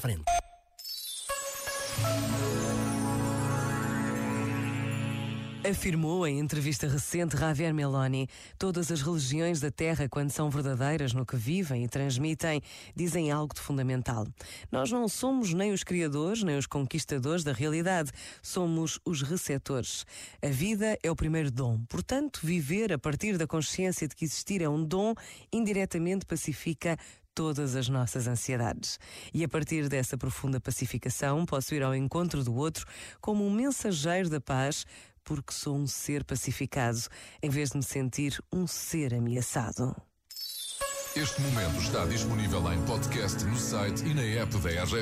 frente. Afirmou em entrevista recente Javier Meloni: todas as religiões da Terra, quando são verdadeiras no que vivem e transmitem, dizem algo de fundamental. Nós não somos nem os criadores, nem os conquistadores da realidade, somos os receptores. A vida é o primeiro dom, portanto, viver a partir da consciência de que existir é um dom, indiretamente pacifica todas as nossas ansiedades. E a partir dessa profunda pacificação, posso ir ao encontro do outro como um mensageiro da paz, porque sou um ser pacificado, em vez de me sentir um ser ameaçado. Este momento está disponível em podcast no site e na app da RGF.